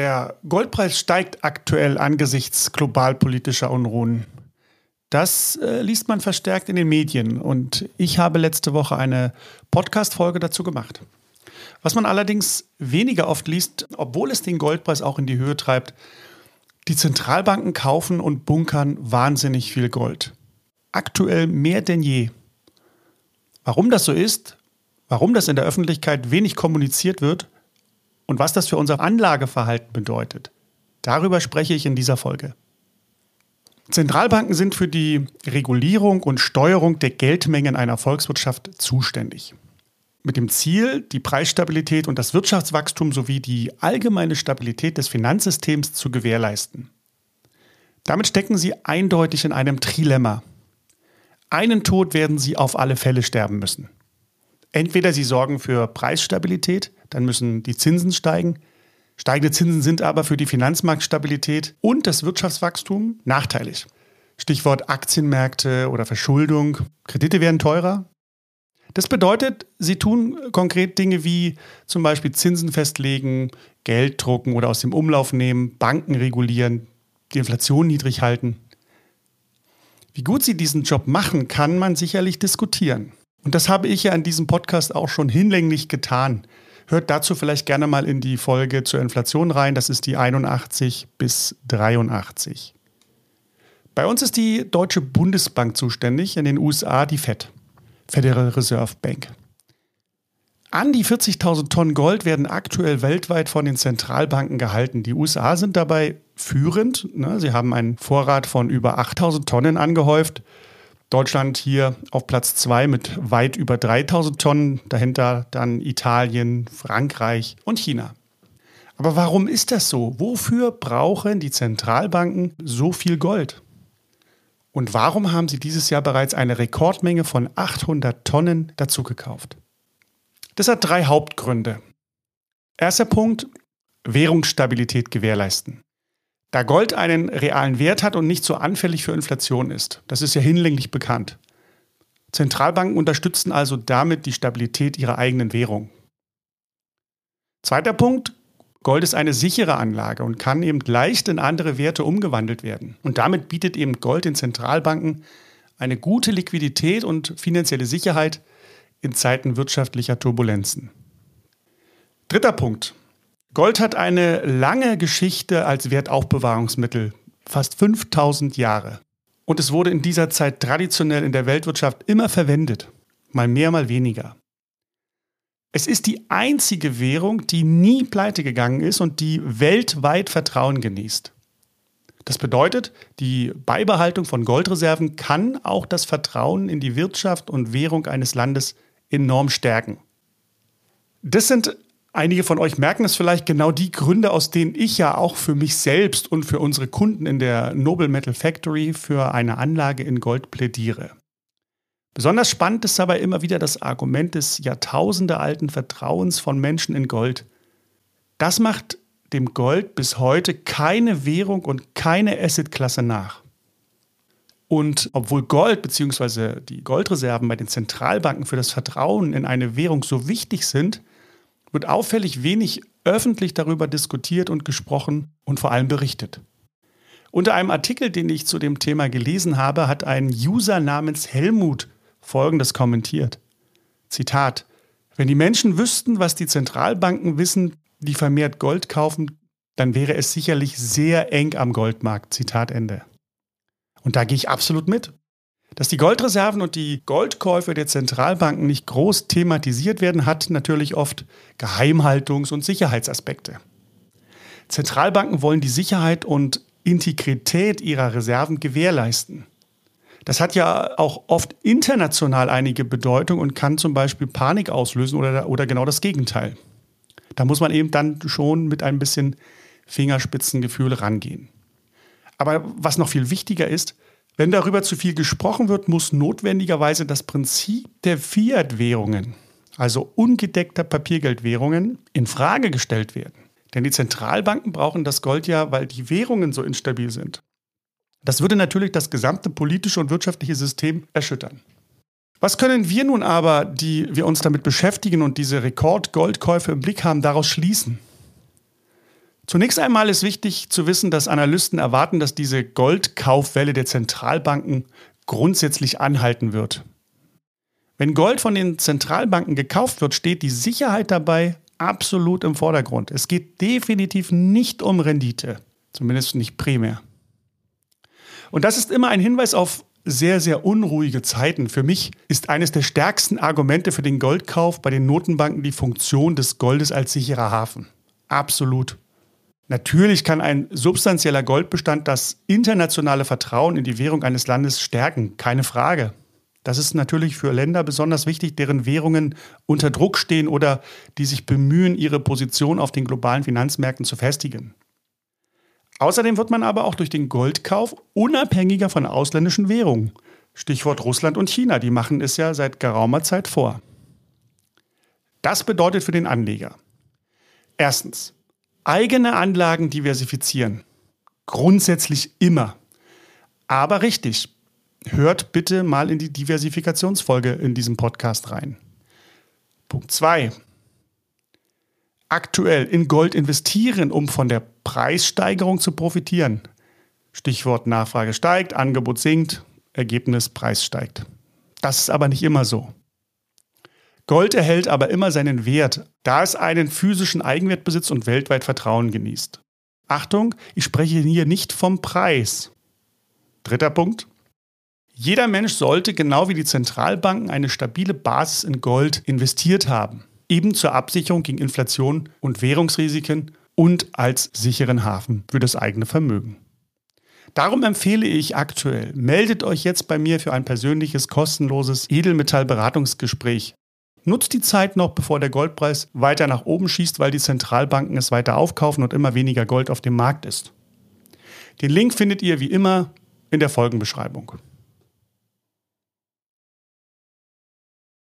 Der Goldpreis steigt aktuell angesichts globalpolitischer Unruhen. Das äh, liest man verstärkt in den Medien und ich habe letzte Woche eine Podcast-Folge dazu gemacht. Was man allerdings weniger oft liest, obwohl es den Goldpreis auch in die Höhe treibt, die Zentralbanken kaufen und bunkern wahnsinnig viel Gold. Aktuell mehr denn je. Warum das so ist, warum das in der Öffentlichkeit wenig kommuniziert wird und was das für unser Anlageverhalten bedeutet, darüber spreche ich in dieser Folge. Zentralbanken sind für die Regulierung und Steuerung der Geldmengen einer Volkswirtschaft zuständig. Mit dem Ziel, die Preisstabilität und das Wirtschaftswachstum sowie die allgemeine Stabilität des Finanzsystems zu gewährleisten. Damit stecken sie eindeutig in einem Trilemma. Einen Tod werden sie auf alle Fälle sterben müssen. Entweder sie sorgen für Preisstabilität, dann müssen die Zinsen steigen, Steigende Zinsen sind aber für die Finanzmarktstabilität und das Wirtschaftswachstum nachteilig. Stichwort Aktienmärkte oder Verschuldung. Kredite werden teurer. Das bedeutet, sie tun konkret Dinge wie zum Beispiel Zinsen festlegen, Geld drucken oder aus dem Umlauf nehmen, Banken regulieren, die Inflation niedrig halten. Wie gut sie diesen Job machen, kann man sicherlich diskutieren. Und das habe ich ja in diesem Podcast auch schon hinlänglich getan. Hört dazu vielleicht gerne mal in die Folge zur Inflation rein. Das ist die 81 bis 83. Bei uns ist die Deutsche Bundesbank zuständig, in den USA die Fed, Federal Reserve Bank. An die 40.000 Tonnen Gold werden aktuell weltweit von den Zentralbanken gehalten. Die USA sind dabei führend. Ne? Sie haben einen Vorrat von über 8.000 Tonnen angehäuft. Deutschland hier auf Platz zwei mit weit über 3000 Tonnen, dahinter dann Italien, Frankreich und China. Aber warum ist das so? Wofür brauchen die Zentralbanken so viel Gold? Und warum haben sie dieses Jahr bereits eine Rekordmenge von 800 Tonnen dazugekauft? Das hat drei Hauptgründe. Erster Punkt, Währungsstabilität gewährleisten. Da Gold einen realen Wert hat und nicht so anfällig für Inflation ist. Das ist ja hinlänglich bekannt. Zentralbanken unterstützen also damit die Stabilität ihrer eigenen Währung. Zweiter Punkt, Gold ist eine sichere Anlage und kann eben leicht in andere Werte umgewandelt werden. Und damit bietet eben Gold den Zentralbanken eine gute Liquidität und finanzielle Sicherheit in Zeiten wirtschaftlicher Turbulenzen. Dritter Punkt. Gold hat eine lange Geschichte als Wertaufbewahrungsmittel, fast 5000 Jahre. Und es wurde in dieser Zeit traditionell in der Weltwirtschaft immer verwendet, mal mehr, mal weniger. Es ist die einzige Währung, die nie pleite gegangen ist und die weltweit Vertrauen genießt. Das bedeutet, die Beibehaltung von Goldreserven kann auch das Vertrauen in die Wirtschaft und Währung eines Landes enorm stärken. Das sind Einige von euch merken es vielleicht genau die Gründe, aus denen ich ja auch für mich selbst und für unsere Kunden in der Noble Metal Factory für eine Anlage in Gold plädiere. Besonders spannend ist dabei immer wieder das Argument des jahrtausendealten Vertrauens von Menschen in Gold. Das macht dem Gold bis heute keine Währung und keine Assetklasse nach. Und obwohl Gold bzw. die Goldreserven bei den Zentralbanken für das Vertrauen in eine Währung so wichtig sind, wird auffällig wenig öffentlich darüber diskutiert und gesprochen und vor allem berichtet. Unter einem Artikel, den ich zu dem Thema gelesen habe, hat ein User namens Helmut Folgendes kommentiert. Zitat. Wenn die Menschen wüssten, was die Zentralbanken wissen, die vermehrt Gold kaufen, dann wäre es sicherlich sehr eng am Goldmarkt. Zitat Ende. Und da gehe ich absolut mit. Dass die Goldreserven und die Goldkäufe der Zentralbanken nicht groß thematisiert werden, hat natürlich oft Geheimhaltungs- und Sicherheitsaspekte. Zentralbanken wollen die Sicherheit und Integrität ihrer Reserven gewährleisten. Das hat ja auch oft international einige Bedeutung und kann zum Beispiel Panik auslösen oder, oder genau das Gegenteil. Da muss man eben dann schon mit ein bisschen Fingerspitzengefühl rangehen. Aber was noch viel wichtiger ist, wenn darüber zu viel gesprochen wird, muss notwendigerweise das Prinzip der Fiat-Währungen, also ungedeckter Papiergeldwährungen, in Frage gestellt werden. Denn die Zentralbanken brauchen das Gold ja, weil die Währungen so instabil sind. Das würde natürlich das gesamte politische und wirtschaftliche System erschüttern. Was können wir nun aber, die wir uns damit beschäftigen und diese Rekordgoldkäufe im Blick haben, daraus schließen? Zunächst einmal ist wichtig zu wissen, dass Analysten erwarten, dass diese Goldkaufwelle der Zentralbanken grundsätzlich anhalten wird. Wenn Gold von den Zentralbanken gekauft wird, steht die Sicherheit dabei absolut im Vordergrund. Es geht definitiv nicht um Rendite, zumindest nicht primär. Und das ist immer ein Hinweis auf sehr, sehr unruhige Zeiten. Für mich ist eines der stärksten Argumente für den Goldkauf bei den Notenbanken die Funktion des Goldes als sicherer Hafen. Absolut. Natürlich kann ein substanzieller Goldbestand das internationale Vertrauen in die Währung eines Landes stärken, keine Frage. Das ist natürlich für Länder besonders wichtig, deren Währungen unter Druck stehen oder die sich bemühen, ihre Position auf den globalen Finanzmärkten zu festigen. Außerdem wird man aber auch durch den Goldkauf unabhängiger von ausländischen Währungen. Stichwort Russland und China, die machen es ja seit geraumer Zeit vor. Das bedeutet für den Anleger. Erstens, eigene Anlagen diversifizieren. Grundsätzlich immer. Aber richtig, hört bitte mal in die Diversifikationsfolge in diesem Podcast rein. Punkt 2 aktuell in Gold investieren, um von der Preissteigerung zu profitieren. Stichwort Nachfrage steigt, Angebot sinkt, Ergebnis Preis steigt. Das ist aber nicht immer so. Gold erhält aber immer seinen Wert, da es einen physischen Eigenwert besitzt und weltweit Vertrauen genießt. Achtung, ich spreche hier nicht vom Preis. Dritter Punkt. Jeder Mensch sollte genau wie die Zentralbanken eine stabile Basis in Gold investiert haben eben zur Absicherung gegen Inflation und Währungsrisiken und als sicheren Hafen für das eigene Vermögen. Darum empfehle ich aktuell, meldet euch jetzt bei mir für ein persönliches kostenloses Edelmetallberatungsgespräch. Nutzt die Zeit noch, bevor der Goldpreis weiter nach oben schießt, weil die Zentralbanken es weiter aufkaufen und immer weniger Gold auf dem Markt ist. Den Link findet ihr wie immer in der Folgenbeschreibung.